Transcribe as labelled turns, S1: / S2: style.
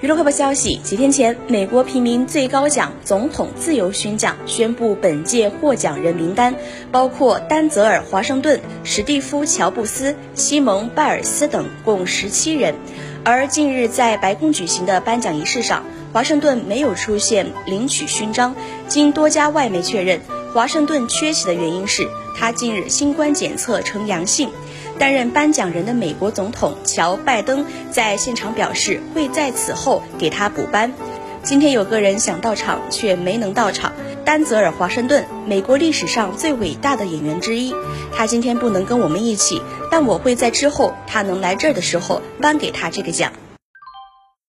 S1: 娱乐快报消息：几天前，美国平民最高奖总统自由勋奖宣布本届获奖人名单，包括丹泽尔·华盛顿、史蒂夫·乔布斯、西蒙·拜尔斯等，共十七人。而近日在白宫举行的颁奖仪式上，华盛顿没有出现领取勋章。经多家外媒确认，华盛顿缺席的原因是他近日新冠检测呈阳性。担任颁奖人的美国总统乔·拜登在现场表示，会在此后给他补颁。今天有个人想到场却没能到场，丹泽尔·华盛顿，美国历史上最伟大的演员之一。他今天不能跟我们一起，但我会在之后他能来这儿的时候颁给他这个奖。